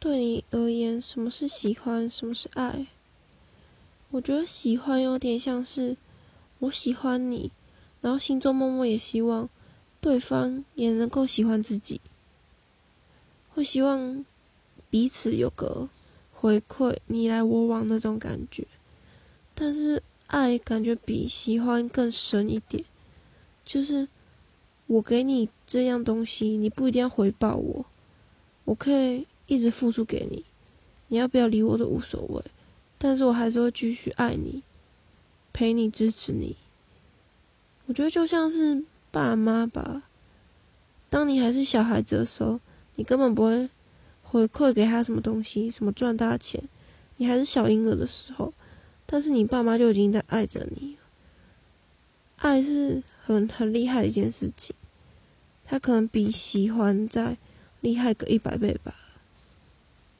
对你而言，什么是喜欢，什么是爱？我觉得喜欢有点像是我喜欢你，然后心中默默也希望对方也能够喜欢自己，会希望彼此有个回馈，你来我往那种感觉。但是爱感觉比喜欢更深一点，就是我给你这样东西，你不一定要回报我，我可以一直付出给你，你要不要理我都无所谓。但是我还是会继续爱你，陪你，支持你。我觉得就像是爸妈吧。当你还是小孩子的时候，你根本不会回馈给他什么东西，什么赚大钱。你还是小婴儿的时候，但是你爸妈就已经在爱着你。爱是很很厉害的一件事情，他可能比喜欢再厉害个一百倍吧。